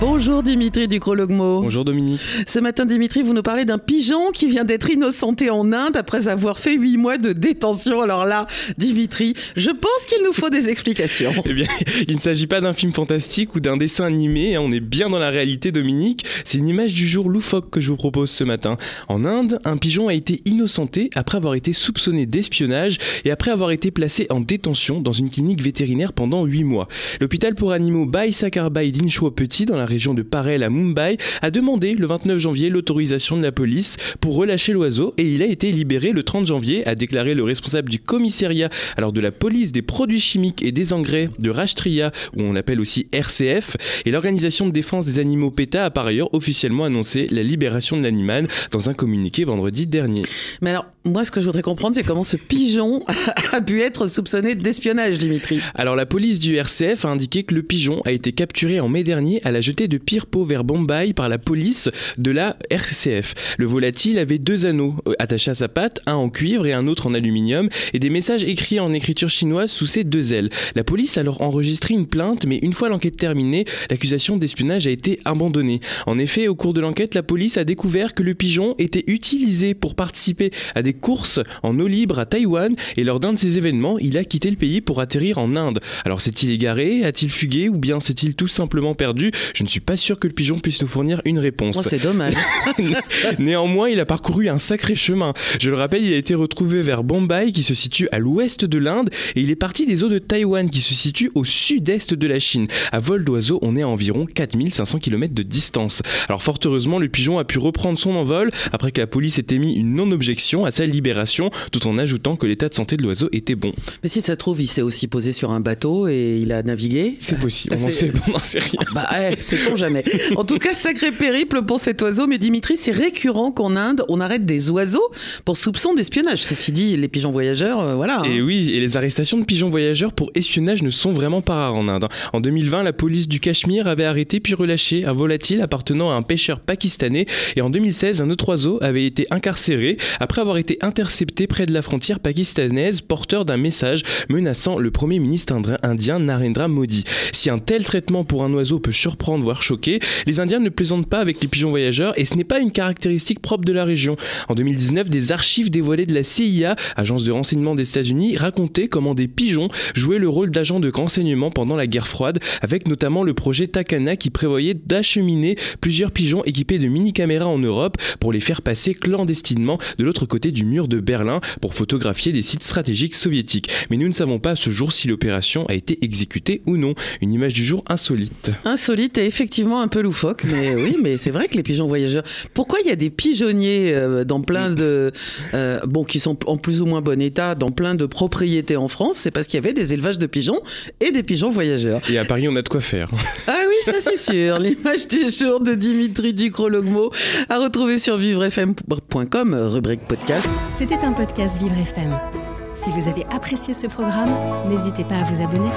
Bonjour Dimitri Ducrologmo. Bonjour Dominique. Ce matin Dimitri, vous nous parlez d'un pigeon qui vient d'être innocenté en Inde après avoir fait huit mois de détention. Alors là, Dimitri, je pense qu'il nous faut des explications. eh bien, il ne s'agit pas d'un film fantastique ou d'un dessin animé, hein. on est bien dans la réalité Dominique. C'est une image du jour loufoque que je vous propose ce matin. En Inde, un pigeon a été innocenté après avoir été soupçonné d'espionnage et après avoir été placé en détention dans une clinique vétérinaire pendant huit mois. L'hôpital pour animaux Bai Sakarbai Petit dans la région de Parel à Mumbai, a demandé le 29 janvier l'autorisation de la police pour relâcher l'oiseau et il a été libéré le 30 janvier, a déclaré le responsable du commissariat alors de la police des produits chimiques et des engrais de Rashtria, où on appelle aussi RCF, et l'organisation de défense des animaux PETA a par ailleurs officiellement annoncé la libération de l'animal dans un communiqué vendredi dernier. Mais alors, moi, ce que je voudrais comprendre, c'est comment ce pigeon a pu être soupçonné d'espionnage, Dimitri? Alors, la police du RCF a indiqué que le pigeon a été capturé en mai dernier à la jetée de Pirpo vers Bombay par la police de la RCF. Le volatile avait deux anneaux euh, attachés à sa patte, un en cuivre et un autre en aluminium, et des messages écrits en écriture chinoise sous ses deux ailes. La police a alors enregistré une plainte, mais une fois l'enquête terminée, l'accusation d'espionnage a été abandonnée. En effet, au cours de l'enquête, la police a découvert que le pigeon était utilisé pour participer à des courses en eau libre à Taïwan et lors d'un de ces événements, il a quitté le pays pour atterrir en Inde. Alors s'est-il égaré? A-t-il fugué? Ou bien s'est-il tout simplement perdu? Je ne suis pas sûr que le pigeon puisse nous fournir une réponse. Oh, c'est dommage. Néanmoins, il a parcouru un sacré chemin. Je le rappelle, il a été retrouvé vers Bombay qui se situe à l'ouest de l'Inde et il est parti des eaux de Taïwan qui se situent au sud-est de la Chine. À vol d'oiseau, on est à environ 4500 km de distance. Alors fort heureusement, le pigeon a pu reprendre son envol après que la police ait émis une non-objection à libération, tout en ajoutant que l'état de santé de l'oiseau était bon. Mais si ça se trouve, il s'est aussi posé sur un bateau et il a navigué. C'est possible, on on sait rien. Bah, sait-on jamais. En tout cas, sacré périple pour cet oiseau. Mais Dimitri, c'est récurrent qu'en Inde, on arrête des oiseaux pour soupçon d'espionnage. Ceci dit, les pigeons voyageurs, euh, voilà. Et hein. oui, et les arrestations de pigeons voyageurs pour espionnage ne sont vraiment pas rares en Inde. En 2020, la police du Cachemire avait arrêté puis relâché un volatile appartenant à un pêcheur pakistanais. Et en 2016, un autre oiseau avait été incarcéré après avoir été intercepté près de la frontière pakistanaise, porteur d'un message menaçant le premier ministre indien Narendra Modi. Si un tel traitement pour un oiseau peut surprendre, voire choquer, les Indiens ne plaisantent pas avec les pigeons voyageurs et ce n'est pas une caractéristique propre de la région. En 2019, des archives dévoilées de la CIA, agence de renseignement des États-Unis, racontaient comment des pigeons jouaient le rôle d'agents de renseignement pendant la guerre froide, avec notamment le projet Takana qui prévoyait d'acheminer plusieurs pigeons équipés de mini-caméras en Europe pour les faire passer clandestinement de l'autre côté du mur de Berlin pour photographier des sites stratégiques soviétiques. Mais nous ne savons pas ce jour si l'opération a été exécutée ou non. Une image du jour insolite. Insolite effectivement un peu loufoque, mais oui, mais c'est vrai que les pigeons voyageurs. Pourquoi il y a des pigeonniers euh, dans plein de. Euh, bon, qui sont en plus ou moins bon état, dans plein de propriétés en France C'est parce qu'il y avait des élevages de pigeons et des pigeons voyageurs. Et à Paris, on a de quoi faire. Ah oui, ça c'est sûr. L'image du jour de Dimitri Ducrologmo à retrouver sur vivrefm.com, rubrique podcast. C'était un podcast Vivre FM. Si vous avez apprécié ce programme, n'hésitez pas à vous abonner.